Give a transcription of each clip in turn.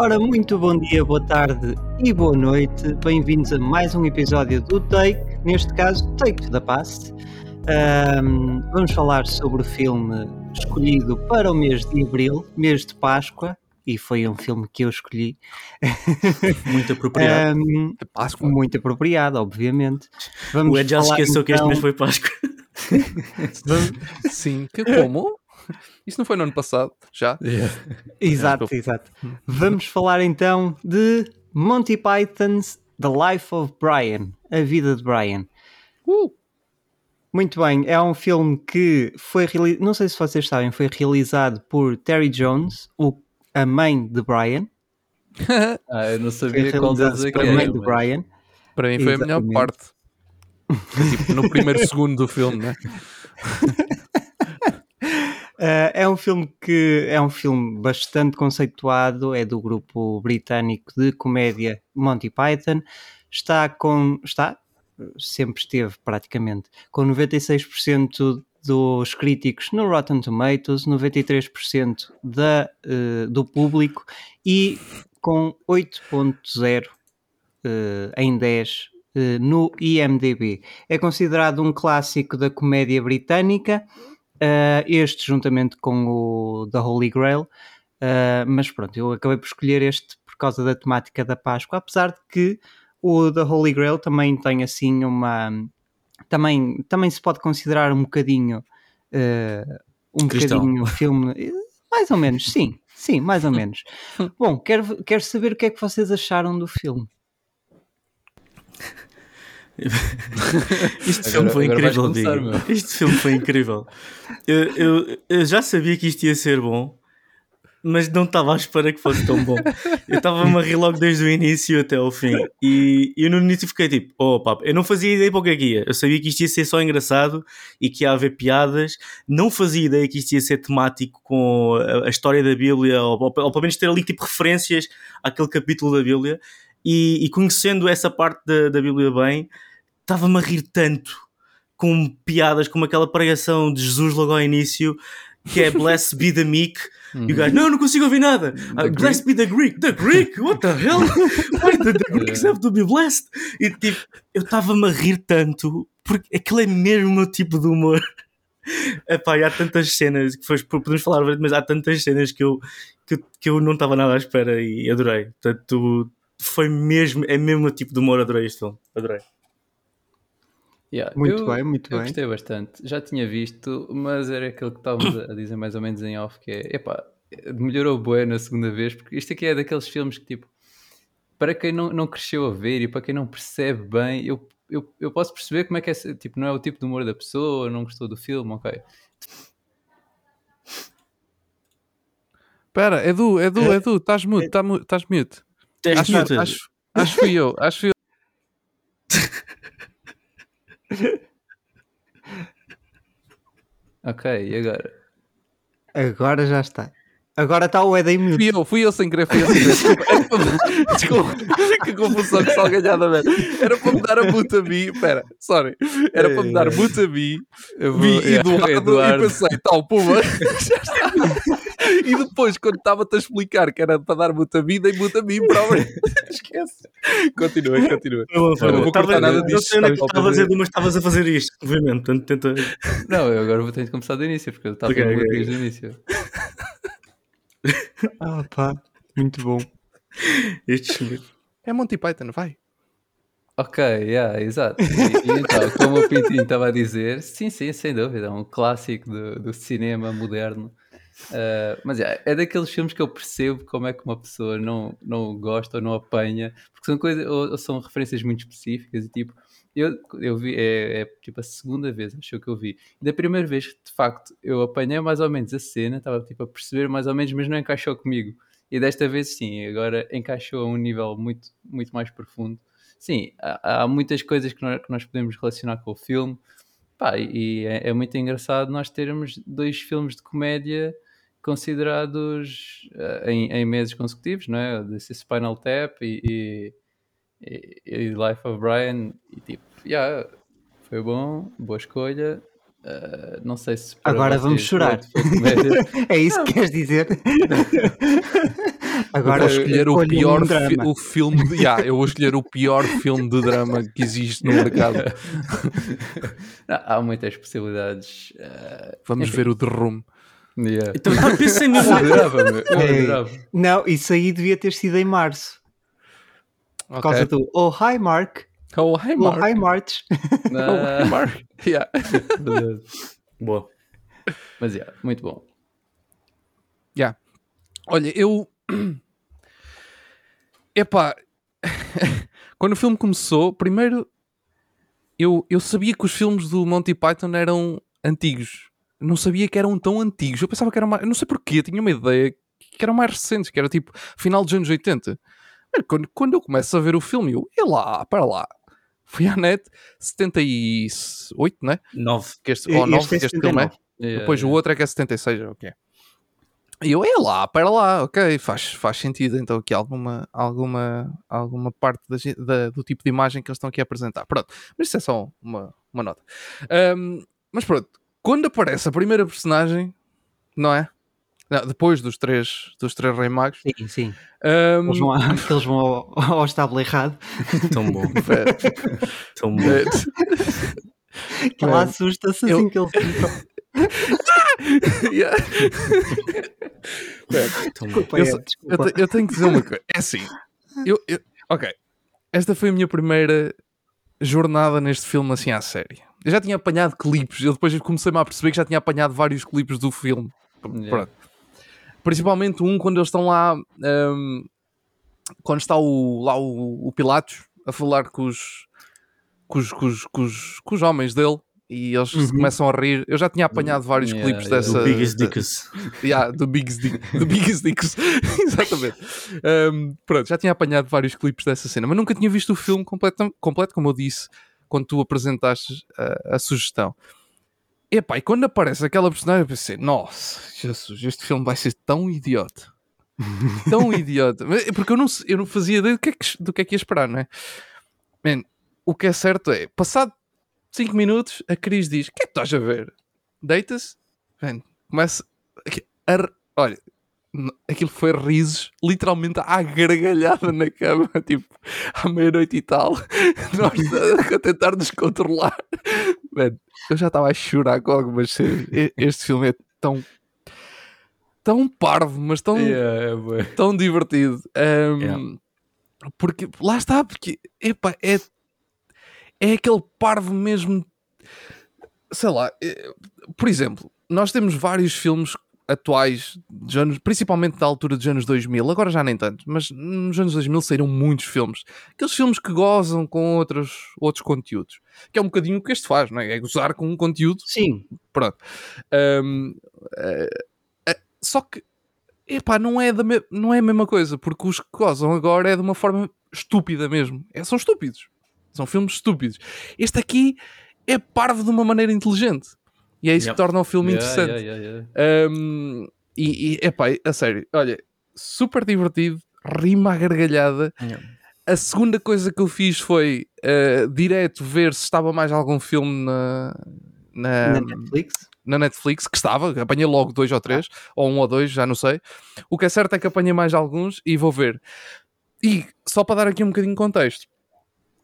Ora, muito bom dia, boa tarde e boa noite. Bem-vindos a mais um episódio do Take, neste caso, Take to the Past. Um, vamos falar sobre o filme escolhido para o mês de abril, mês de Páscoa, e foi um filme que eu escolhi. Muito apropriado. Um, Páscoa. Muito apropriado, obviamente. Vamos o Ed já esqueceu então... que este então mês foi Páscoa. Sim, que como? Isso não foi no ano passado, já? Yeah. Exato, exato. Vamos falar então de Monty Python's The Life of Brian, A Vida de Brian. Uh! Muito bem, é um filme que foi realizado, não sei se vocês sabem, foi realizado por Terry Jones, o, a mãe de Brian. ah, eu não sabia qual deles é que era. A mãe de Brian. Para mim foi Exatamente. a melhor parte. tipo, no primeiro segundo do filme, né? Uh, é um filme que é um filme bastante conceituado, é do grupo britânico de comédia Monty Python. Está com. Está? Sempre esteve praticamente com 96% dos críticos no Rotten Tomatoes, 93% da, uh, do público e com 8.0 uh, em 10 uh, no IMDB. É considerado um clássico da comédia britânica Uh, este juntamente com o The Holy Grail, uh, mas pronto, eu acabei por escolher este por causa da temática da Páscoa, apesar de que o The Holy Grail também tem assim uma. Também, também se pode considerar um bocadinho. Uh, um Cristão. bocadinho filme. Mais ou menos, sim, sim, mais ou menos. Bom, quero, quero saber o que é que vocês acharam do filme. Este filme foi incrível, começar, Este filme foi incrível. Eu, eu, eu, já sabia que isto ia ser bom, mas não estava à espera que fosse tão bom. Eu estava-me a rir logo desde o início até ao fim. E eu no início fiquei tipo, oh papo, eu não fazia ideia para o que é que ia. Eu sabia que isto ia ser só engraçado e que ia haver piadas. Não fazia ideia que isto ia ser temático com a, a história da Bíblia, ou, ou, ou pelo menos ter ali tipo referências àquele capítulo da Bíblia. E, e conhecendo essa parte da, da Bíblia bem, estava-me a rir tanto com piadas como aquela pregação de Jesus logo ao início que é Blessed be the meek. Uhum. e o gajo, não, não consigo ouvir nada. Uh, Blessed be the Greek, the Greek, what the hell? Why the, the Greeks have to be blessed? E tipo, eu estava-me a rir tanto porque aquele é mesmo o meu tipo de humor. Epá, e há tantas cenas que foi, podemos falar, mas há tantas cenas que eu, que, que eu não estava nada à espera e adorei. Portanto, foi mesmo, é mesmo o tipo de humor, adorei este filme, adorei. Yeah, muito eu, bem, muito eu bem. gostei bastante. Já tinha visto, mas era aquilo que estávamos a dizer mais ou menos em off, que é, epá, melhorou bué na segunda vez, porque isto aqui é daqueles filmes que, tipo, para quem não, não cresceu a ver e para quem não percebe bem, eu, eu, eu posso perceber como é que é, tipo, não é o tipo de humor da pessoa, não gostou do filme, ok. Espera, Edu, Edu, Edu, estás mute, tá estás mute. Acho, acho, acho, acho que fui eu, acho que fui eu. Ok, e agora? Agora já está. Agora está o Ed em mute. Fui eu, fui eu sem querer, fui eu sem querer. Desculpa, que confusão que salganhada, velho. Era para me dar a mute a mim, espera, sorry. Era para me dar mute a mim, vi Eduardo, Eduardo, e pensei, tal, puma. Já está. E depois, quando estava-te a explicar que era para dar muita vida e muita mim próprio, esquece. Continua, continua. Não, não, não vou cortar nada disso. Sei onde é que estavas a dizer, mas estavas a fazer isto, obviamente. Portanto, tenta... Não, eu agora vou ter de começar do início, porque eu estava okay, okay. desde o início. ah, pá, muito bom. Este é Monty Python, vai. Ok, yeah, exato. E, e então, como o Pintinho estava a dizer, sim, sim, sem dúvida, é um clássico do, do cinema moderno. Uh, mas yeah, é daqueles filmes que eu percebo como é que uma pessoa não, não gosta ou não apanha, porque são coisas ou, ou são referências muito específicas e tipo, eu, eu vi, é, é, tipo a segunda vez, acho que eu vi. E da primeira vez, de facto, eu apanhei mais ou menos a cena, estava tipo a perceber mais ou menos, mas não encaixou comigo. E desta vez sim, agora encaixou a um nível muito, muito mais profundo. Sim, há, há muitas coisas que nós, que nós podemos relacionar com o filme. Pá, e é, é muito engraçado nós termos dois filmes de comédia considerados uh, em, em, meses consecutivos, não é? Desse Spinal Tap e, e, e, Life of Brian, e tipo, yeah, foi bom, boa escolha. Uh, não sei se agora vamos chorar. é isso que queres dizer? agora eu vou escolher o pior um fi o filme de, yeah, eu vou escolher o pior filme de drama que existe no mercado. Não, há muitas possibilidades. Uh, Vamos enfim. ver o The Room. Yeah. Então, eu pensei nisso. Não, isso aí devia ter sido em março. Okay. Por causa do Oh, hi, Mark. Oh, hi, Mark. Oh, hi, March. oh, hi, Mark. Yeah. Boa. Mas, yeah, muito bom. Yeah. Olha, eu. Epá. Quando o filme começou, primeiro. Eu, eu sabia que os filmes do Monty Python eram antigos. Não sabia que eram tão antigos. Eu pensava que eram mais. Não sei porquê, tinha uma ideia que eram mais recentes, que era tipo final dos anos 80. Quando, quando eu começo a ver o filme, eu, é lá, para lá. Fui à net, 78, né? 9. Que este, ou 9, este, é este filme é. Yeah, Depois yeah. o outro é que é 76, ok. E eu, é lá, para lá, ok, faz, faz sentido então aqui alguma, alguma, alguma parte da, da, do tipo de imagem que eles estão aqui a apresentar. Pronto, mas isso é só uma, uma nota. Um, mas pronto, quando aparece a primeira personagem, não é? Não, depois dos três, dos três Rei Magos. Sim, sim. Um... Eles vão, eles vão ao, ao estábulo errado. Tão bom. Tão bom. que ela assusta-se assim eu... que eles ficam. yeah. desculpa, eu, é, desculpa. Eu, eu, tenho que dizer uma coisa. É assim. Eu, eu, ok. Esta foi a minha primeira jornada neste filme assim à série. Eu já tinha apanhado clipes. Eu depois comecei-me a perceber que já tinha apanhado vários clipes do filme. Yeah. Pronto. Principalmente um quando eles estão lá. Um, quando está o, lá o, o Pilatos a falar com os, com os, com os, com os, com os homens dele e eles uhum. começam a rir. Eu já tinha apanhado vários yeah, clipes yeah, dessa. Do Biggest Dicks. Yeah, do Biggest, Dick, do biggest Dicks. Exatamente. Um, pronto, já tinha apanhado vários clipes dessa cena, mas nunca tinha visto o filme completo, completo como eu disse quando tu apresentaste a, a sugestão. Epá, e quando aparece aquela personagem, eu pensei, nossa, Jesus, este filme vai ser tão idiota. tão idiota. Porque eu não, eu não fazia ideia do que, é que, do que é que ia esperar, não é? Man, o que é certo é, passado 5 minutos, a Cris diz: O que é que estás a ver? Deita-se, começa. A, olha, aquilo foi risos, literalmente à gargalhada na cama, tipo, à meia-noite e tal, nós a tentar nos controlar. Man, eu já estava a chorar com algumas cenas. Este filme é tão. tão parvo, mas tão. Yeah, é tão divertido. Um, yeah. Porque lá está, porque epa, é é aquele parvo mesmo. Sei lá, é, por exemplo, nós temos vários filmes atuais, de anos, principalmente da altura dos anos 2000, agora já nem tanto, mas nos anos 2000 saíram muitos filmes. Aqueles filmes que gozam com outros, outros conteúdos. Que é um bocadinho o que este faz, não é? É gozar com um conteúdo. Sim. Pronto. Um, é, é, só que, epá, não é, da não é a mesma coisa, porque os que gozam agora é de uma forma estúpida mesmo. É, são estúpidos. São filmes estúpidos. Este aqui é parvo de uma maneira inteligente. E é isso yep. que torna o filme yeah, interessante. Yeah, yeah, um, e, e, epá, a sério, olha, super divertido, rima à gargalhada. A segunda coisa que eu fiz foi uh, direto ver se estava mais algum filme na, na, na, Netflix. Na Netflix, que estava, apanhei logo dois ou três, ah. ou um ou dois, já não sei. O que é certo é que apanhei mais alguns e vou ver. E só para dar aqui um bocadinho de contexto,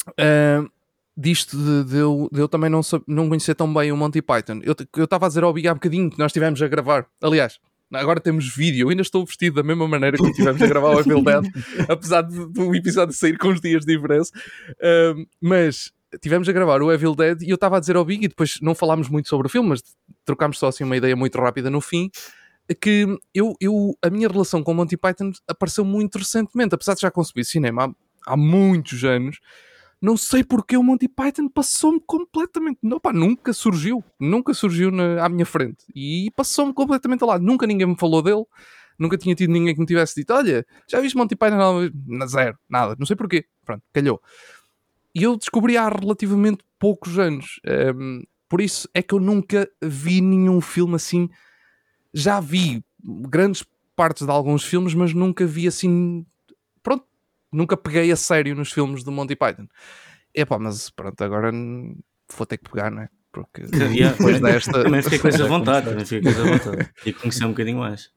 Uh, disto de, de, eu, de, eu, também não, não conhecer tão bem o Monty Python. Eu estava a dizer ao Big há bocadinho que nós estivemos a gravar. Aliás, agora temos vídeo. Eu ainda estou vestido da mesma maneira que estivemos a gravar o Evil Dead, apesar do episódio sair com os dias de diferença. Mas tivemos a gravar o Evil Dead e eu estava a dizer ao Big, e depois não falámos muito sobre o filme, mas trocámos só assim uma ideia muito rápida no fim. Que eu, eu, a minha relação com o Monty Python apareceu muito recentemente, apesar de já consumir cinema há, há muitos anos não sei porque o Monty Python passou-me completamente. Não, pá, nunca surgiu. Nunca surgiu na, à minha frente. E passou-me completamente ao lado. Nunca ninguém me falou dele. Nunca tinha tido ninguém que me tivesse dito: Olha, já viste Monty Python? Não, zero, nada. Não sei porquê. Pronto, calhou. E eu descobri há relativamente poucos anos. Um, por isso é que eu nunca vi nenhum filme assim. Já vi grandes partes de alguns filmes, mas nunca vi assim nunca peguei a sério nos filmes do Monty Python. Epá, mas pronto, agora vou ter que pegar, não é? Porque depois desta. Também fiquei com essa vontade, também fiquei com essa vontade. E conhecer um bocadinho mais.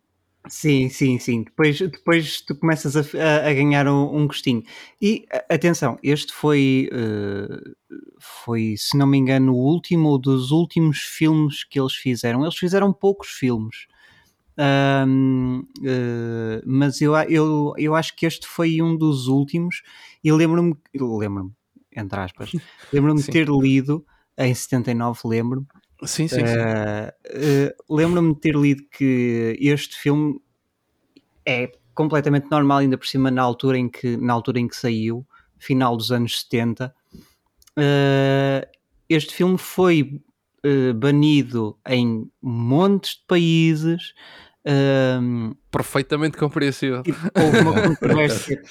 Sim, sim, sim. Depois, depois tu começas a, a, a ganhar um, um, gostinho. E atenção, este foi, uh, foi, se não me engano, o último ou dos últimos filmes que eles fizeram. Eles fizeram poucos filmes. Um, uh, mas eu, eu, eu acho que este foi um dos últimos e lembro-me, lembro-me, entre aspas, lembro-me de ter lido em 79, lembro-me Sim, sim, sim. Uh, uh, Lembro-me de ter lido que este filme é completamente normal, ainda por cima na altura em que, na altura em que saiu, final dos anos 70. Uh, eh, este filme foi banido em montes de países. Um, Perfeitamente compreensível. Houve uma controvérsia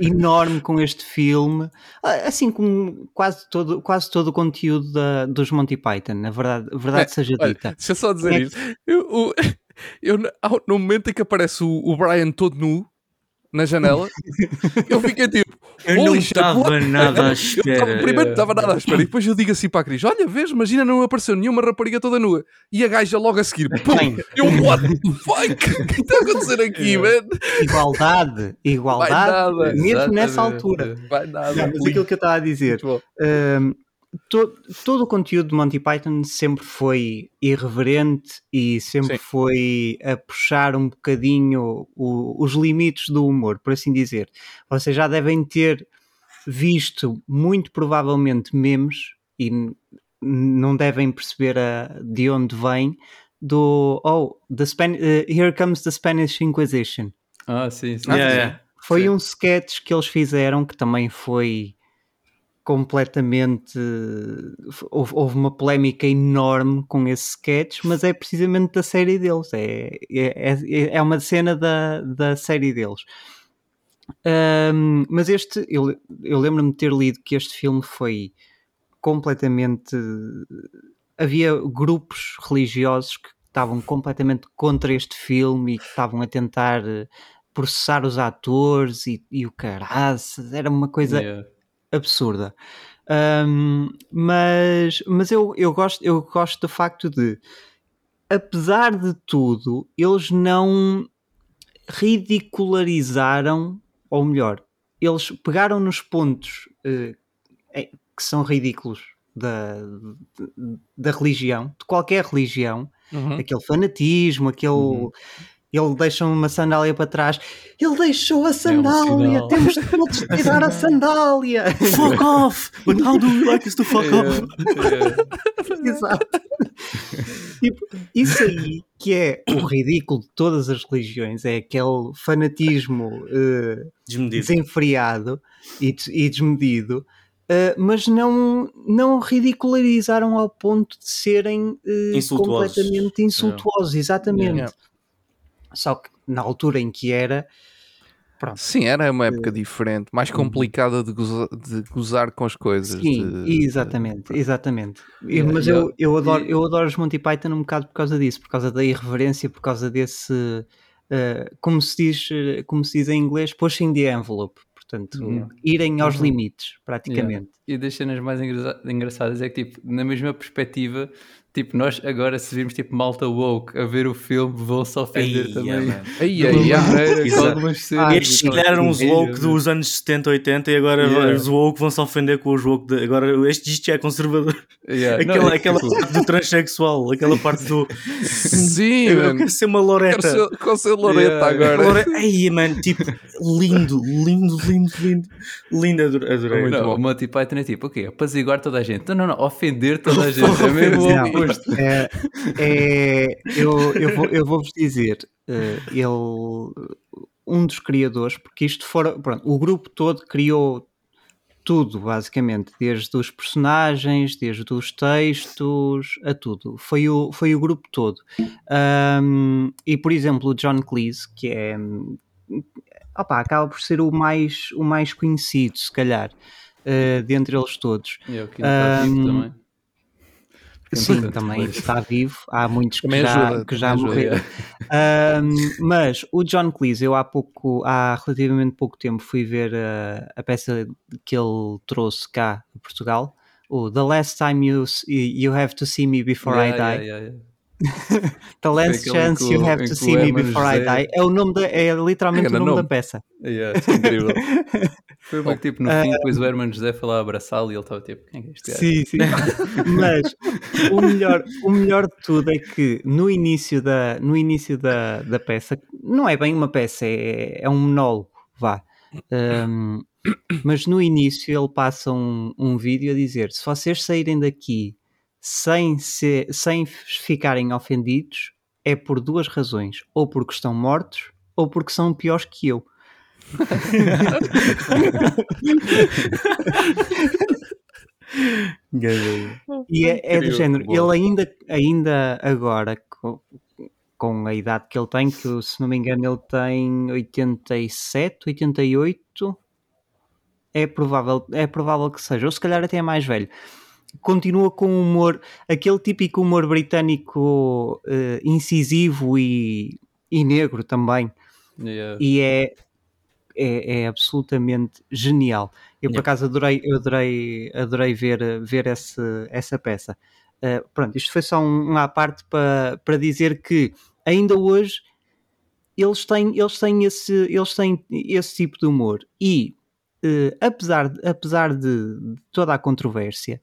enorme com este filme, assim como quase todo, quase todo o conteúdo da, dos Monty Python, na verdade, a verdade é, seja olha, dita. Deixa eu só dizer é isto. Eu, eu, eu, no momento em que aparece o, o Brian todo nu na janela, eu fiquei tipo. Eu não estava nada à espera. Eu primeiro estava nada à espera e depois eu digo assim para a Cris: Olha, vês, imagina não apareceu nenhuma rapariga toda nua e a gaja logo a seguir. Pum, eu, what the fuck? O que está a acontecer aqui, man? Igualdade, igualdade, nada, mesmo exatamente. nessa altura. Vai nada. Não, mas aquilo que eu estava a dizer. Um, todo, todo o conteúdo de Monty Python sempre foi irreverente e sempre Sim. foi a puxar um bocadinho o, os limites do humor, por assim dizer. Vocês já devem ter visto, muito provavelmente, memes e não devem perceber a, de onde vem do Oh, the Span uh, Here Comes the Spanish Inquisition. Ah, sim, sim. Yeah, yeah. Foi sim. um sketch que eles fizeram que também foi completamente. Houve, houve, uma polémica enorme com esse sketch, mas é precisamente da série deles. É, é, é, é uma cena da, da série deles. Um, mas este, eu, eu lembro-me de ter lido que este filme foi completamente. Havia grupos religiosos que estavam completamente contra este filme e que estavam a tentar processar os atores e, e o caraças, era uma coisa yeah absurda. Um, mas mas eu, eu, gosto, eu gosto do facto de, apesar de tudo, eles não ridicularizaram, ou melhor, eles pegaram nos pontos uh, que são ridículos da, da religião, de qualquer religião, uhum. aquele fanatismo, aquele. Uhum ele deixa uma sandália para trás. Ele deixou a sandália. É um Temos todos de tirar a sandália. Fuck off! But how do you like us to fuck off? Exato. Tipo, isso aí que é o ridículo de todas as religiões, é aquele fanatismo uh, desenfreado e, e desmedido. Uh, mas não, não ridicularizaram ao ponto de serem uh, completamente insultuosos, exatamente. Yeah. Só que na altura em que era. Pronto. Sim, era uma época diferente, mais uhum. complicada de gozar, de gozar com as coisas. Sim, de, exatamente, exatamente. Yeah, Mas eu, eu, adoro, eu adoro os Monty Python um bocado por causa disso, por causa da irreverência, por causa desse. Uh, como, se diz, como se diz em inglês, pushing the envelope. Portanto, yeah. irem aos uhum. limites, praticamente. Yeah. E das cenas mais engraçadas é que, tipo, na mesma perspectiva, Tipo, nós agora, se virmos tipo malta woke a ver o filme, vão se ofender também. Aí, aí, aí. Estes se calhar eram os woke dos anos 70, 80 e agora yeah. os woke vão se ofender com os woke. De... Agora, este isto já é conservador. Yeah. Aquela, Não, é aquela tipo... parte do transexual, aquela parte do. Sim, eu mano. quero ser uma Loreta. Quero ser, quero ser Loreta yeah. agora. Lore... Aí, mano, tipo, lindo, lindo, lindo, lindo. Lindo, adorei. Não, o Monty Python é tipo, o quê? Apaziguar toda a gente. Não, não, não, ofender toda a gente. É mesmo é, é, eu, eu, vou, eu vou-vos dizer, uh, ele, um dos criadores, porque isto fora, pronto, o grupo todo criou tudo, basicamente, desde os personagens, desde os textos, a tudo. Foi o, foi o grupo todo. Um, e, por exemplo, o John Cleese, que é. Opa, acaba por ser o mais, o mais conhecido, se calhar, uh, dentre eles todos. E é o que um, também. Sim, também está vivo. Há muitos que já, ajuda, que já morreram. Um, mas o John Cleese, eu há pouco, há relativamente pouco tempo, fui ver a, a peça que ele trouxe cá a Portugal. O The Last Time You, you Have to See Me Before yeah, I Die. Yeah, yeah, The last chance you have to see me before I die. É o nome da, é literalmente o nome, nome, da peça. Yeah, é incrível. Foi que tipo no fim, depois o Herman José foi lá abraçá-lo e ele estava tipo, quem é este gajo? Sim, sim. Mas o melhor, o melhor de tudo é que no início da, no início da, da peça, não é bem uma peça, é, é um monólogo, vá. Um, mas no início ele passa um, um vídeo a dizer: se vocês saírem daqui sem, ser, sem ficarem ofendidos, é por duas razões: ou porque estão mortos, ou porque são piores que eu. E é, é, do género, ele ainda, ainda agora, com, com, a idade que ele tem, que se não me engano ele tem 87, 88, é provável, é provável que seja, ou se calhar até é mais velho. Continua com humor, aquele típico humor britânico uh, incisivo e, e negro também. Yeah. E é, é, é, absolutamente genial. Eu por acaso adorei, eu adorei, adorei ver, ver esse, essa peça. Uh, pronto, isto foi só um, um à parte para, para dizer que ainda hoje eles têm, eles têm, esse, eles têm esse tipo de humor e uh, apesar, apesar de, de, toda a controvérsia,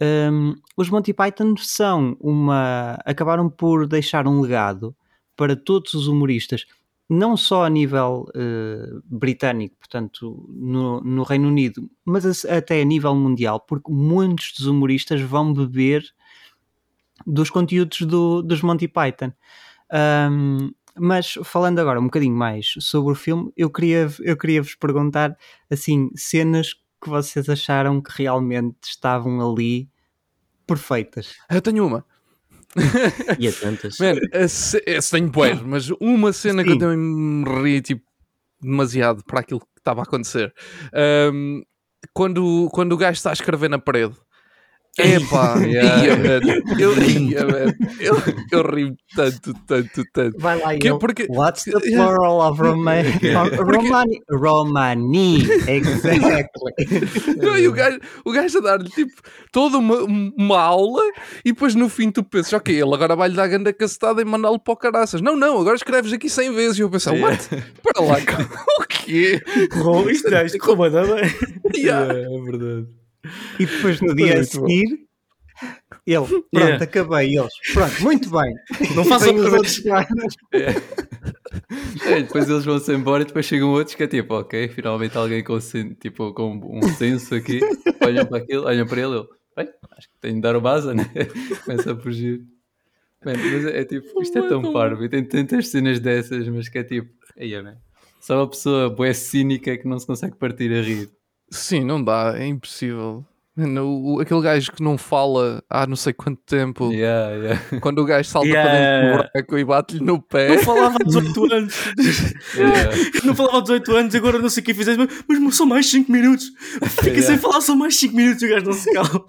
um, ehm, os Monty Python são uma. acabaram por deixar um legado para todos os humoristas, não só a nível uh, britânico, portanto, no, no, Reino Unido, mas até a nível mundial, porque muitos dos humoristas vão beber dos conteúdos do, dos Monty Python. Um, mas falando agora um bocadinho mais sobre o filme, eu queria, eu queria vos perguntar assim, cenas que vocês acharam que realmente estavam ali perfeitas. Eu tenho uma. e a tantas. Man, esse, esse tenho mas uma cena Sim. que eu também me ri tipo, demasiado para aquilo que estava a acontecer. Um, quando, quando o gajo está a escrever na parede Epá, yeah. Eu man. Eu, eu ri tanto, tanto, tanto. Vai lá, que, eu, porque, What's the plural of Romani? Romani? Romani, exactly. Não, e o gajo, o gajo a dar-lhe tipo toda uma, uma aula e depois no fim tu pensas, ok, ele agora vai-lhe dar a ganda cacetada e mandá-lo para o caraças. Não, não, agora escreves aqui 100 vezes. E eu penso, what? Para lá, o quê? Isto é, isto é, yeah. é verdade. E depois no dia a seguir, ele, pronto, yeah. acabei. Eles, pronto, muito bem. Não façam os outros é. é, depois eles vão-se embora e depois chegam outros que é tipo, ok, finalmente alguém com, tipo, com um senso aqui, olham para aquilo, olham para ele, ele bem, acho que tenho de dar o base, né? Começa a fugir. Man, mas é, é tipo, isto é tão parvo e tem tantas cenas dessas, mas que é tipo, aí é, Só uma pessoa boa cínica que não se consegue partir a rir. Sim, não dá, é impossível. No, aquele gajo que não fala há não sei quanto tempo, yeah, yeah. quando o gajo salta yeah. para dentro do buraco e bate-lhe no pé. Não falava há 18 anos, não falava há 18 anos, agora não sei o que fizeste, mas, mas são mais 5 minutos. Fica sem falar, são mais 5 minutos e o gajo não se cala.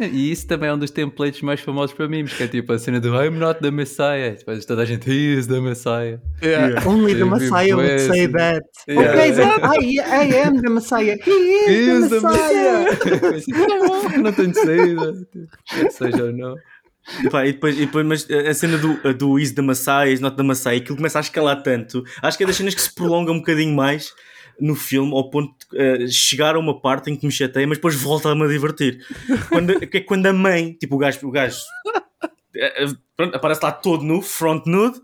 E isso também é um dos templates mais famosos para mim, que é tipo a cena do I'm not the Messiah. Depois toda a gente, he is the Messiah. Yeah. Yeah. Only the Messiah would say that. Yeah. Okay, then I, I am the Messiah. He is, he is the, the Messiah. Messiah. não tenho saída. Seja ou não. E, pá, e, depois, e depois, mas a cena do, do is the Messiah, is not the Messiah, aquilo começa a escalar tanto. Acho que é das cenas que se prolonga um bocadinho mais no filme ao ponto de uh, chegar a uma parte em que me chateia, mas depois volta-me a divertir. Quando, que é quando a mãe, tipo o gajo, o gajo uh, pronto, aparece lá todo nu, front nude,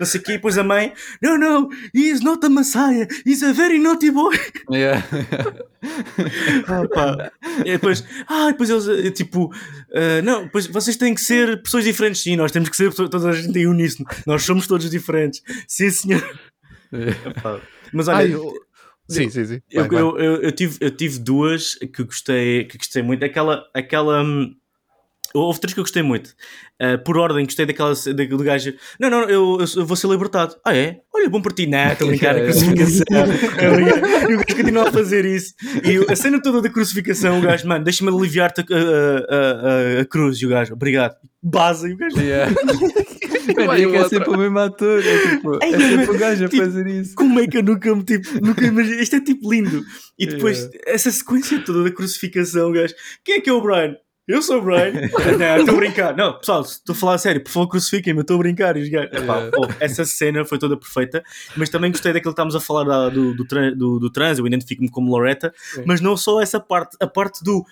não sei o quê, e depois a mãe, no, no, he is not a Messiah, he's a very naughty boy. Yeah. ah, e depois, ah, depois eles, tipo, uh, não, depois vocês têm que ser pessoas diferentes, sim, nós temos que ser toda a gente em uníssono, nós somos todos diferentes, sim senhor. Yeah. Mas olha, Ai, eu... Sim, sim, sim. Vai, eu, vai. Eu, eu, eu, tive, eu tive duas que gostei, que gostei muito. Aquela. aquela hum, Houve três que eu gostei muito. Uh, por ordem, gostei daquela do gajo. Não, não, eu, eu, vou ser libertado. Ah, é? Olha, bom para ti, não, estou a brincar, a crucificação. e o gajo continua a fazer isso. E a cena toda da crucificação, o gajo, mano, deixa-me aliviar-te a, a, a, a, cruz. E o gajo, obrigado. Base, e o gajo. Yeah. Mano, é sempre o mesmo ator. É, tipo, é, é sempre o gajo tipo, a fazer isso. Como é que eu nunca me tipo, nunca imaginei? Isto é tipo lindo. E depois, essa sequência toda da crucificação, o gajo, quem é que é o Brian? eu sou o Brian. não, estou a brincar. Não, pessoal, estou a falar a sério, por favor, crucifiquem-me, eu estou a brincar. E os gajos, epá, oh, essa cena foi toda perfeita, mas também gostei daquilo que estávamos a falar da, do, do, do, do trans, eu identifico-me como Loretta, mas não só essa parte, a parte do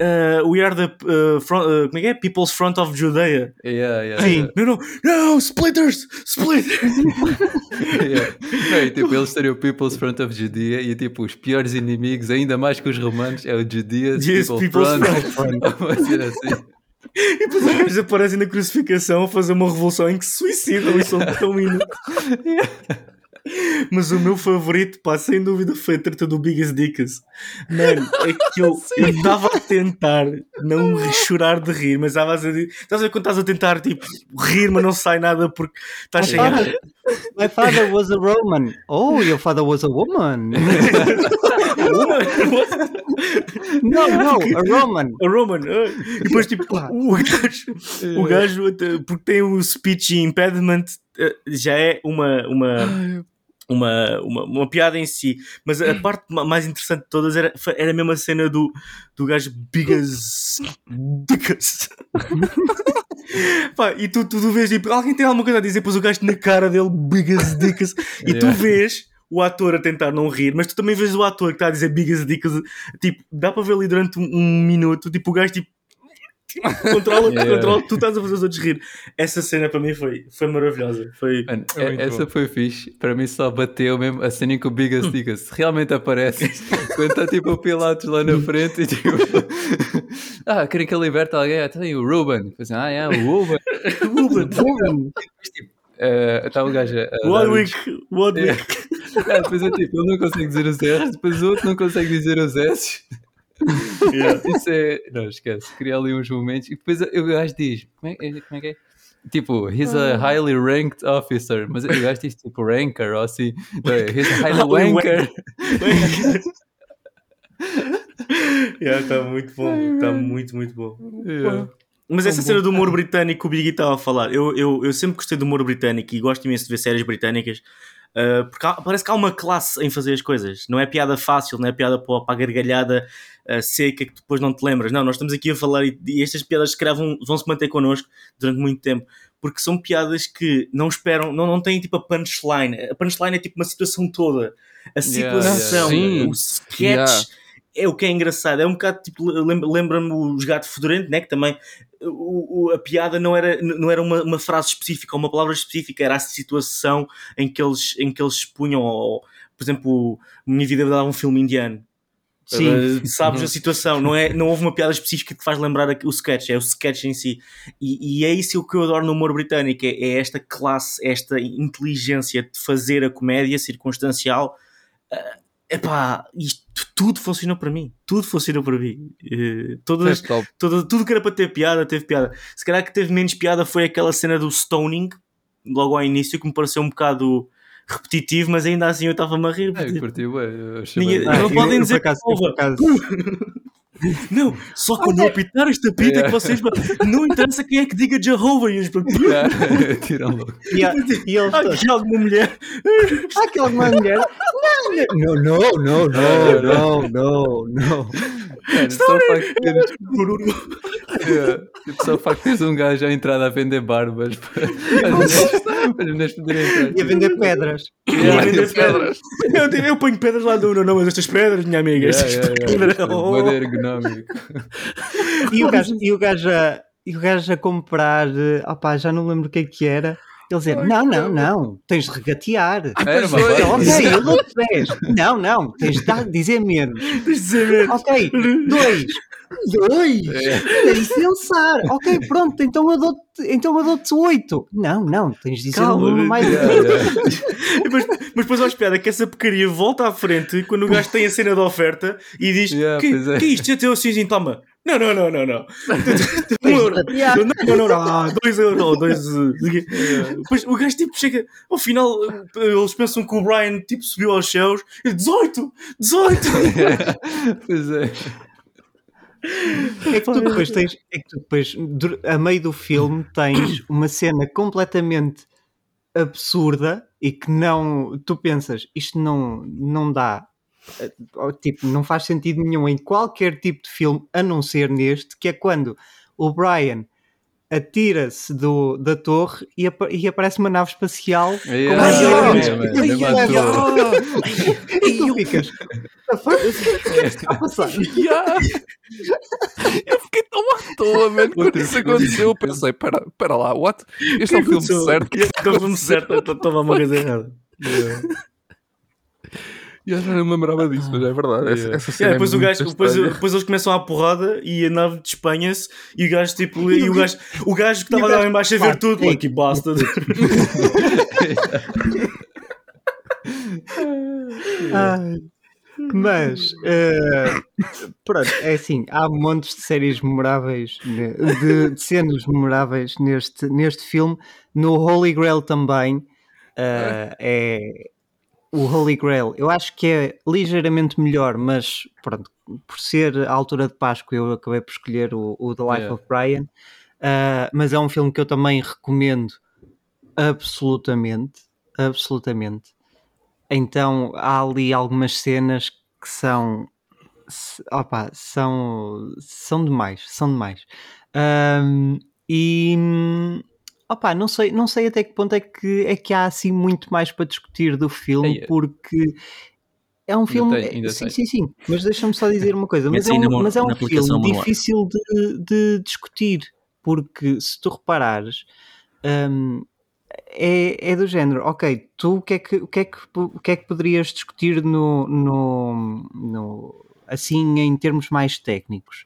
uh, we are the uh, front, uh, como é que é? People's Front of Judea. Yeah, yeah, Sim. Yeah. Não, não, não, splitters, splitters. yeah. Não, tipo, eles teriam People's Front of Judea e tipo, os piores inimigos, ainda mais que os romanos, é o Judea's yes, People People's Front. Ser assim. E depois os gajos aparecem na crucificação a fazer uma revolução em que se suicidam e são tão indo. Mas o meu favorito, pá, sem dúvida, foi a treta do Biggest Dickas. Mano, é que eu estava a tentar não chorar de rir, mas estava a dizer. Estás a ver quando estás a tentar, tipo, rir, mas não sai nada porque estás sem ar. My father was a Roman. Oh, your father was a woman. não, não, a Roman. A Roman. E depois, tipo, o gajo, o gajo porque tem o speech impediment, eh, já é uma, uma, uma, uma, uma, piada em si, mas a parte mais interessante de todas era, era a mesma cena do, do gajo Bigas Dicas. Pá, e tu, tu, tu vês, tipo, alguém tem alguma coisa a dizer, depois o gajo na cara dele, Bigas Dicas, e tu vês o ator a tentar não rir, mas tu também vês o ator que está a dizer Bigas Dicas, tipo, dá para ver ali durante um, um minuto, tipo, o gajo, tipo, controla, yeah. controla, tu estás a fazer os outros rir. Essa cena para mim foi, foi maravilhosa. Foi, Mano, foi é, essa bom. foi fixe. Para mim só bateu mesmo a cena em que o Biggest Dicas realmente aparece quando está tipo o Pilatos lá na frente e tipo ah, querem que ele liberte alguém? Até ah, o Ruben. Assim, ah, é, o Ruben. Ruben, Ruben. Uh, está o gajo a. Wadwick, Wadwick. É, depois é tipo, ele não consegue dizer os R's, depois o outro não consegue dizer os S. Yeah. Isso é. Não, esquece. Cria ali uns momentos e depois o gajo diz: como é, como é que é? Tipo, he's a ah. highly ranked officer, mas o gajo diz tipo ranker ou assim. He's a highly wanker. yeah, está muito bom, está muito, muito bom. Yeah. Mas essa cena do humor britânico que o Biggie estava a falar, eu, eu, eu sempre gostei do humor britânico e gosto imenso de ver séries britânicas Uh, porque há, parece que há uma classe em fazer as coisas. Não é piada fácil, não é piada para, para a gargalhada uh, seca que depois não te lembras. Não, nós estamos aqui a falar e, e estas piadas que vão, vão se manter connosco durante muito tempo. Porque são piadas que não esperam, não, não têm tipo a punchline. A punchline é tipo uma situação toda. A situação, yeah, yeah. o sketch. Yeah é o que é engraçado, é um bocado tipo, lembra-me os gato fedorento, né? que também o, o, a piada não era, não era uma, uma frase específica, uma palavra específica, era a situação em que eles, em que eles expunham, ou, por exemplo, Minha Vida dava um filme indiano. Sim. Uh, sabes uhum. a situação, não, é, não houve uma piada específica que te faz lembrar o sketch, é o sketch em si. E, e é isso que eu adoro no humor britânico: é, é esta classe, esta inteligência de fazer a comédia circunstancial. Uh, epá, isto tudo funcionou para mim. Tudo funcionou para mim. Uh, todas, toda, tudo que era para ter piada, teve piada. Se calhar que teve menos piada foi aquela cena do stoning, logo ao início, que me pareceu um bocado repetitivo, mas ainda assim eu estava-me a rir. É, eu curti, ué, eu Ninguém, ah, não podem dizer que Não, só quando eu apitar esta pita yeah. que vocês. Não interessa quem é que diga Jehovah. E eles. Tiram logo. E, e eles. Há aqui alguma mulher. Há aqui alguma mulher. Não, não, não, não, não, não, não. Mano, só o facto de teres... yeah. tipo, só o facto de teres um gajo à entrada a vender barbas para as mulheres poderem entrar. E a vender pedras. Yeah, a vender pedras. Eu, eu ponho pedras lá do não, não, mas estas pedras, minha amiga, estas yeah, pedras. Yeah. Oh. ergonómico. E o gajo, e o gajo, a, e o gajo a comprar, opá, já não lembro o que é que era ele dizer, não, não, não, tens de regatear. Ah, Era ok, eu dou-te 10. Não, não, tens de dizer menos. Tens de dizer menos. Ok, 2. 2? É. Tens de pensar. Ok, pronto, então eu dou-te então eu dou-te 8. Não, não, tens de dizer Calma, um mais. Yeah, yeah. mas, mas depois aos piada que essa porcaria volta à frente quando o gajo tem a cena da oferta e diz: yeah, Que, é. que isto? Já teu cinzinho, toma. Não, não, não, não, não. um euro. Não, não, não. Ah, dois euros. Dois... Depois o gajo tipo chega. Ao final, eles pensam que o Brian tipo subiu aos céus. E 18! 18! pois é. É que tu depois tens. É que tu depois, a meio do filme, tens uma cena completamente absurda e que não. Tu pensas, isto não, não dá tipo, não faz sentido nenhum em qualquer tipo de filme, a não ser neste, que é quando o Brian atira-se da torre e, ap e, aparece uma nave espacial yeah, com mais yeah, yeah, E tu ficas o que está a passar? Eu fiquei tão à toa, mano, quando isso aconteceu. Eu pensei, pera, pera lá, what? Este é o filme certo. Este é o filme certo, estava uma coisa errada. E eu já não me lembrava disso, mas é verdade. Essa, essa cena yeah, depois, é o gajo, depois, depois eles começam a porrada e a nave de Espanha-se e o gajo tipo. E o gajo, o gajo que estava lá embaixo a ver tudo, like bastard. mas uh, pronto, é assim, há montes de séries memoráveis, de, de, cenas memoráveis neste, neste filme. No Holy Grail também uh, é, o Holy Grail, eu acho que é ligeiramente melhor, mas pronto, por ser a altura de Páscoa, eu acabei por escolher o, o The Life yeah. of Brian. Uh, mas é um filme que eu também recomendo absolutamente, absolutamente. Então há ali algumas cenas que são opa, são são demais, são demais. Um, e Opa, não sei, não sei até que ponto é que, é que há assim muito mais para discutir do filme, é. porque é um filme. Ainda tem, ainda sim, tem. sim, sim, mas deixa-me só dizer uma coisa: mas é um, mas é um filme difícil de, de, discutir, porque se tu reparares. Um, é, é do género, ok, tu o que é que, o que, é que, o que, é que poderias discutir no, no, no, assim em termos mais técnicos?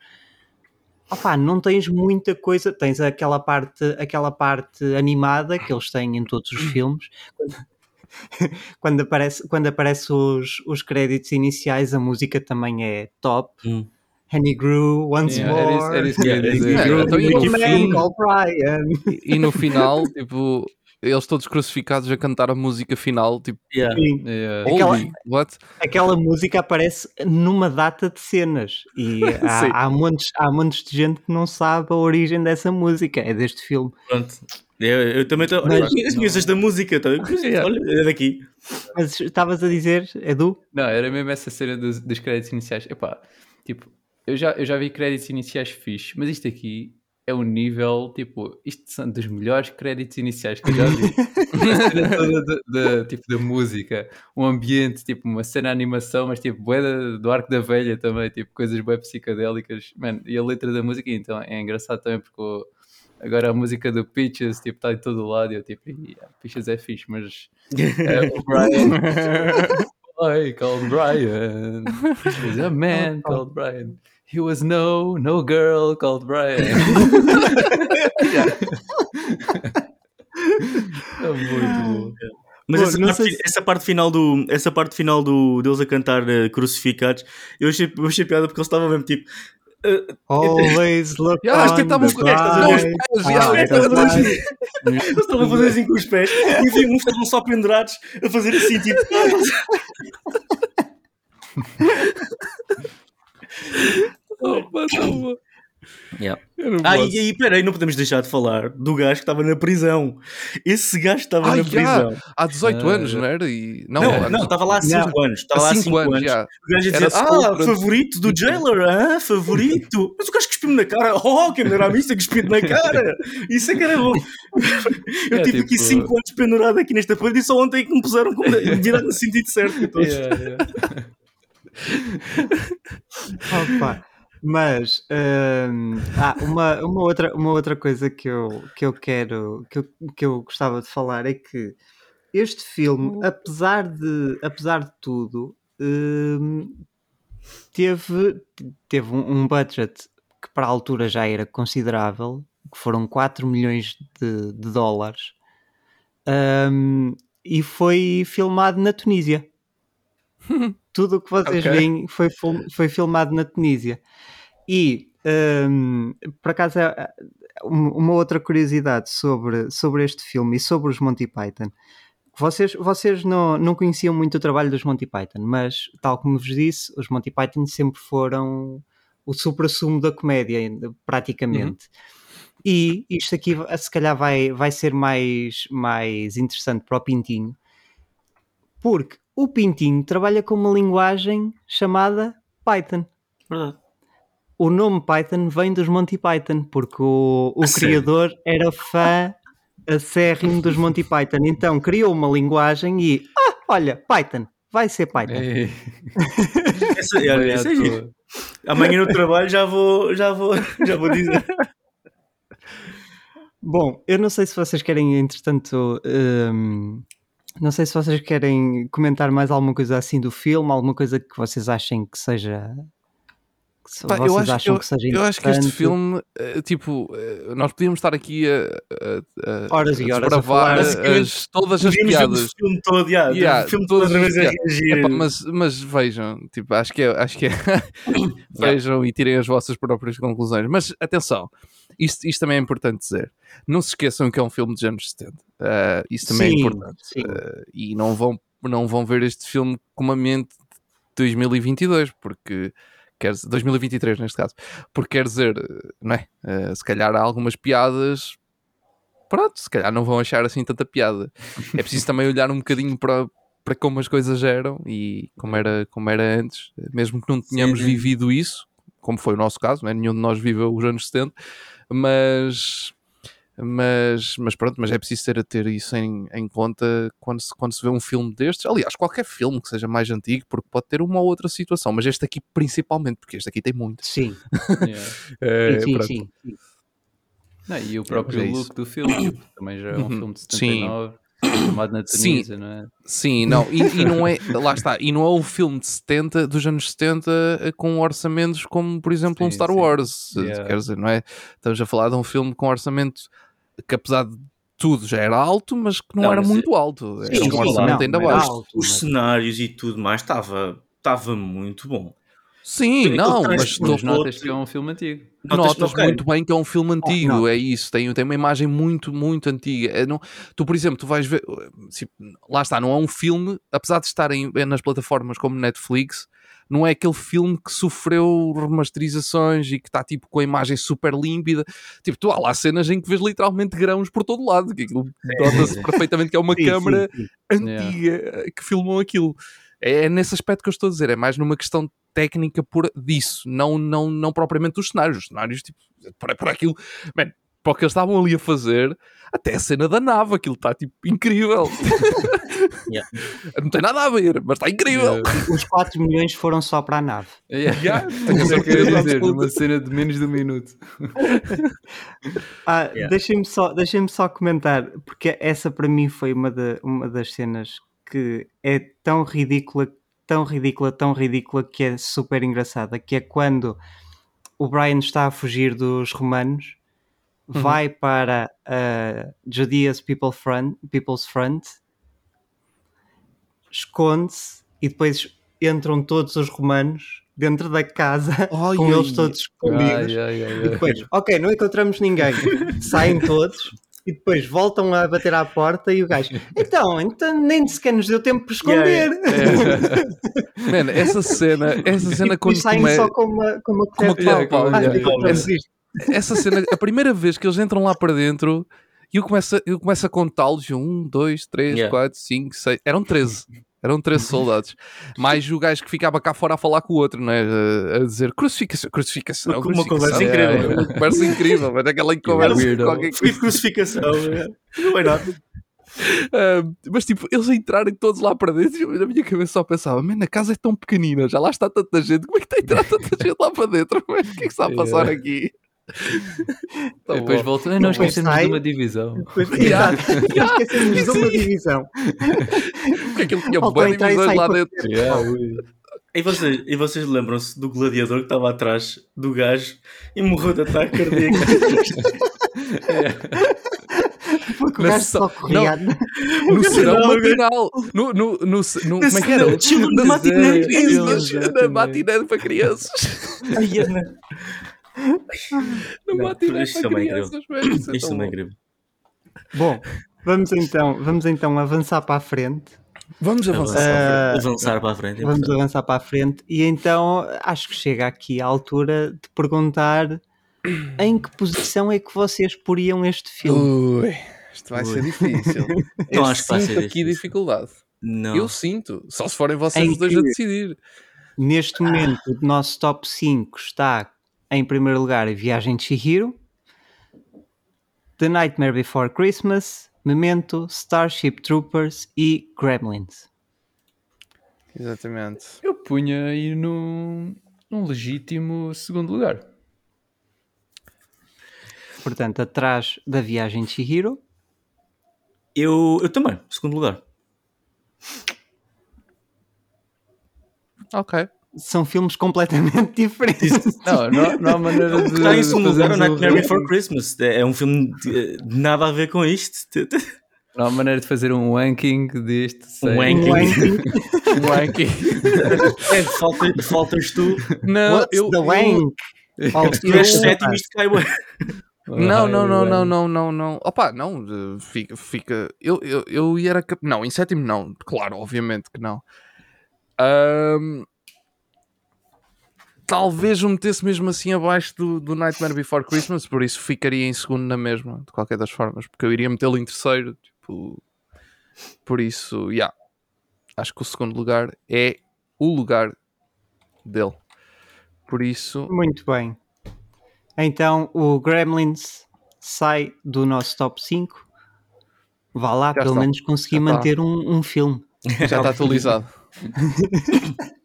Opa, não tens muita coisa, tens aquela parte, aquela parte animada que eles têm em todos os filmes. Quando aparece, quando aparece os, os créditos iniciais, a música também é top. Hum. Honey Grew, Once yeah, More. Era isso, era isso yeah, yeah, então, e, no fim, e no final, tipo, eles todos crucificados a cantar a música final, tipo, yeah. Yeah. Aquela, what? aquela música aparece numa data de cenas e há, há, montes, há montes de gente que não sabe a origem dessa música, é deste filme. Pronto. Eu, eu também estou. Mas... Conheço esta música, tá? olha, é daqui. Mas estavas a dizer, Edu? Não, era mesmo essa cena dos, dos créditos iniciais. Epá, tipo, eu já, eu já vi créditos iniciais fixos, mas isto aqui é um nível, tipo, isto são dos melhores créditos iniciais que eu já vi. toda tipo, da música, um ambiente, tipo, uma cena de animação, mas tipo, bué do Arco da Velha também, tipo, coisas bué psicadélicas. Man, e a letra da música, então, é engraçado também porque o, agora a música do Peaches, tipo, está em todo o lado e eu, tipo, yeah, Peaches é fixe, mas é, o Brian... boy called Brian. He's a man called Brian. He was no, no girl called Brian. é muito bom. Mas essa, parte, essa, parte, final do essa parte final do deles a cantar uh, crucificados, eu achei, eu achei piada porque eles estavam mesmo tipo Uh, Always look yeah, on estavam com os pés. Eles estavam a fazer assim com os pés e vi uns estavam só pendurados a fazer assim, tipo. Opa, toma. Yeah. Ah, e aí, peraí, não podemos deixar de falar do gajo que estava na prisão. Esse gajo estava ah, na prisão. Há 18 uh... anos, não era? E... Não, não, não, estava lá há 5 yeah. anos. Estava lá há 5 anos. anos. Yeah. O gajo a dizer: Ah, favorito do jailer, ah, favorito. Mas o gajo cuspiu-me na cara. Oh, quem não era a missa cuspiu na cara. Isso é que era bom. Eu é, tive tipo... aqui 5 anos pendurado aqui nesta parede e só ontem que me puseram com direto no sentido certo. Yeah, yeah. Opa. Mas hum, ah, uma, uma, outra, uma outra coisa que eu, que eu quero que eu, que eu gostava de falar é que este filme, hum. apesar de, apesar de tudo, hum, teve, teve um, um budget que para a altura já era considerável, que foram 4 milhões de, de dólares, um, e foi filmado na Tunísia. Tudo o que vocês okay. veem foi, foi filmado na Tunísia. E, um, por acaso, é, é, uma outra curiosidade sobre, sobre este filme e sobre os Monty Python. Vocês, vocês não, não conheciam muito o trabalho dos Monty Python, mas, tal como vos disse, os Monty Python sempre foram o supra-sumo da comédia, praticamente. Uhum. E isto aqui, se calhar, vai, vai ser mais, mais interessante para o Pintinho, Porque o Pintinho trabalha com uma linguagem chamada Python. Verdade. O nome Python vem dos Monty Python, porque o, o criador era fã acérrimo dos Monty Python. Então criou uma linguagem e, ah, olha, Python, vai ser Python. essa, olha, essa é Amanhã no trabalho já vou, já vou, já vou dizer. Bom, eu não sei se vocês querem, entretanto, um, não sei se vocês querem comentar mais alguma coisa assim do filme, alguma coisa que vocês achem que seja que Pá, eu, acho, eu, eu acho que este filme, eh, tipo, eh, nós podíamos estar aqui a, a, a horas e horas a falar as, todas as piadas. O filme todo, yeah, yeah, o filme todas as vezes a reagir. Epá, mas, mas vejam, tipo, acho que é, acho que é vejam yeah. e tirem as vossas próprias conclusões. Mas atenção, isto, isto também é importante dizer. Não se esqueçam que é um filme dos anos 70. Uh, isso também é sim, é importante. Uh, e não vão, não vão ver este filme com uma mente de 2022, porque quer 2023 neste caso, porque quer dizer, não é? Uh, se calhar há algumas piadas, pronto, se calhar não vão achar assim tanta piada. É preciso também olhar um bocadinho para, para como as coisas eram e como era, como era antes, mesmo que não tenhamos sim. vivido isso, como foi o nosso caso, não é? nenhum de nós viveu os anos 70, mas mas, mas pronto, mas é preciso ter ter isso em, em conta quando se, quando se vê um filme destes. Aliás, qualquer filme que seja mais antigo, porque pode ter uma ou outra situação, mas este aqui principalmente, porque este aqui tem muito. Sim. é, sim, sim, sim, Não, e o próprio é look do filme também já é um uhum. filme de 79. Sim. Filmado na Tunísia, sim, não é? Sim, não, e, e, não é, lá está, e não é um filme de 70, dos anos 70 eh, com orçamentos como, por exemplo, sim, um Star sim. Wars, yeah. quer dizer, não é? Estamos a falar de um filme com orçamento que apesar de tudo já era alto, mas que não, não era muito alto. Sim, era um orçamento ainda baixo. Alto, Os mas... cenários e tudo mais estava estava muito bom. Sim, não, mas tu notas que é um filme antigo. Notas, notas muito bem que é um filme oh, antigo, oh, é isso, tem, tem uma imagem muito, muito antiga. É, não, tu, por exemplo, tu vais ver, se, lá está, não é um filme, apesar de estar em, nas plataformas como Netflix, não é aquele filme que sofreu remasterizações e que está tipo com a imagem super límpida. Tipo, tu há lá cenas em que vês literalmente grãos por todo lado, que aquilo nota-se perfeitamente que é uma sim, câmara sim, sim. antiga yeah. que filmou aquilo. É, é nesse aspecto que eu estou a dizer, é mais numa questão técnica por disso, não, não, não propriamente os cenários. Os cenários, tipo, por, por aquilo, man, para o que eles estavam ali a fazer, até a cena da nave, aquilo está tipo incrível. Yeah. Não tem nada a ver, mas está incrível. Os 4 milhões foram só para a nave. Yeah. Yeah. Tenho querer dizer, numa cena de menos de um minuto. ah, yeah. Deixem-me só, deixem só comentar, porque essa para mim foi uma, de, uma das cenas que é tão ridícula, tão ridícula, tão ridícula que é super engraçada, que é quando o Brian está a fugir dos romanos uhum. vai para a uh, Judea's People Front, People's Front, esconde-se e depois entram todos os romanos dentro da casa ai, com eles todos escondidos. E depois, ok, não encontramos ninguém, saem todos. E depois voltam a bater à porta e o gajo, então, então nem sequer nos deu tempo para esconder. Man, essa cena, essa cena quando saem come... só com uma, com uma, com uma pau, pau, essa cena, a primeira vez que eles entram lá para dentro e eu começo, eu começo a contá-los: um, dois, três, yeah. quatro, cinco, seis. Eram 13. Eram 13 soldados. Mais o gajo que ficava cá fora a falar com o outro, não é? A dizer crucificação, crucificação. Uma, uma conversa incrível. É, uma conversa incrível, mas aquela conversa. É qualquer coisa. crucificação. É. Não é nada. Uh, mas tipo, eles entrarem todos lá para dentro, eu, na minha cabeça só pensava, man, a casa é tão pequenina, já lá está tanta gente, como é que está a entrar tanta gente lá para dentro? O que é que está a passar aqui? Tá depois volta, não, não esquecemos sai, de uma divisão. Depois, exato, não esquecemos de uma divisão. Porque aquilo tinha boas divisões lá dentro. Yeah, e vocês, e vocês lembram-se do gladiador que estava atrás do gajo e morreu de ataque cardíaco? Porque o gajo só corria. No serão matinal. No, no, no, no, como é que era? Na matiné. Na matiné para crianças. Ai, Ana. Não bate isto também é incrível. Isto também é incrível. Bom, vamos então, vamos então avançar para a frente. Vamos avançar, uh, avançar para a frente. É vamos avançar para a frente e então acho que chega aqui a altura de perguntar em que posição é que vocês poriam este filme? Ui, isto vai Ui. ser difícil. então acho que vai ser aqui dificuldade. Não. Eu sinto. Só se forem vocês os dois que... a decidir. Neste momento, ah. o nosso top 5 está em primeiro lugar a Viagem de Chihiro, The Nightmare Before Christmas, Memento, Starship Troopers e Gremlins. Exatamente. Eu punha aí num, num legítimo segundo lugar. Portanto, atrás da Viagem de Chihiro. Eu, eu também, segundo lugar. Ok. São filmes completamente diferentes. Não, não, não há maneira de. Está em segundo lugar o Nightmare Before Christmas. É um filme de, de nada a ver com isto. Não há maneira de fazer um ranking deste. Um ranking. Um ranking. é, falta, faltas tu. Não, What's eu. The rank? Tu és sétimo isto cai não, não, não, não, não, não, não. Opa, não, fica, fica. Eu, eu, eu ia era. Não, em sétimo não, claro, obviamente que não. Um, talvez o metesse mesmo assim abaixo do, do Nightmare Before Christmas, por isso ficaria em segundo na mesma, de qualquer das formas, porque eu iria metê-lo em terceiro, tipo, por isso, já. Yeah, acho que o segundo lugar é o lugar dele. Por isso. Muito bem. Então o Gremlins sai do nosso top 5. Vá lá, Já pelo está. menos consegui Já manter um, um filme. Já está atualizado.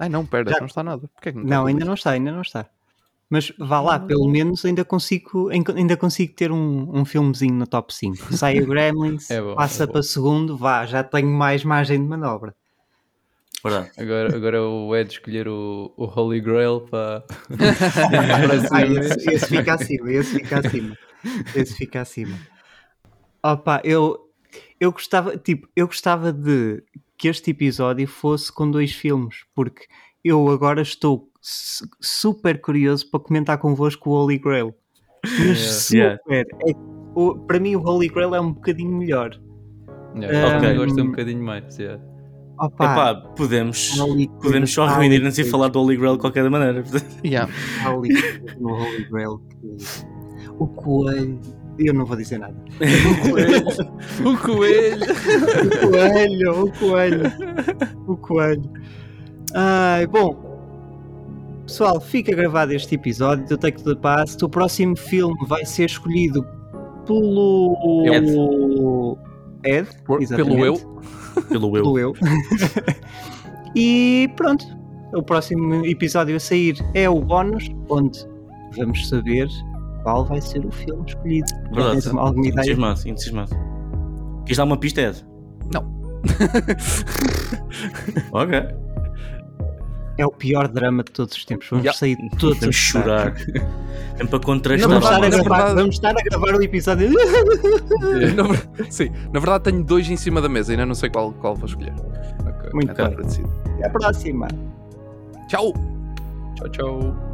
Ai não, pera, Já... não está nada. Que não, não ainda não está, ainda não está. Mas vá lá, pelo menos ainda consigo, ainda consigo ter um, um filmezinho no top 5. Sai o Gremlins, é bom, passa é para segundo, vá, já tenho mais margem de manobra. Verdade. Agora, agora é o Ed escolher o, o Holy Grail para. ah, esse, esse fica acima, esse fica acima. Esse fica acima. Opa, eu, eu gostava, tipo, eu gostava de que este episódio fosse com dois filmes, porque eu agora estou super curioso para comentar convosco o Holy Grail. Mas yeah. super. É, o, para mim o Holy Grail é um bocadinho melhor. Yeah, um, okay. gosto um bocadinho mais. Yeah. Opa, Epá, podemos, podemos só reunir-nos e falar do Holy Grail de qualquer maneira. Yeah. No Holy Grail. O coelho. Eu não vou dizer nada. O coelho. o coelho. o coelho. O coelho. Ai, bom. Pessoal, fica gravado este episódio do Take the Past. O próximo filme vai ser escolhido pelo Ed. Ed pelo eu. Pelo eu. Pelo eu. e pronto. O próximo episódio a sair é o bónus, onde vamos saber qual vai ser o filme escolhido. Verdade. Tens alguma ideia? Entusiasmado, entusiasmado. Queres dar uma pista, Ed? Não. ok. É o pior drama de todos os tempos. Vamos yeah. sair todos Vamos a chorar. É para contrastar. Vamos, estar a gravar, vamos estar a gravar o episódio. na, sim, na verdade tenho dois em cima da mesa, ainda não sei qual, qual vou escolher. Okay. Muito bem. Até a próxima. Tchau. Tchau, tchau.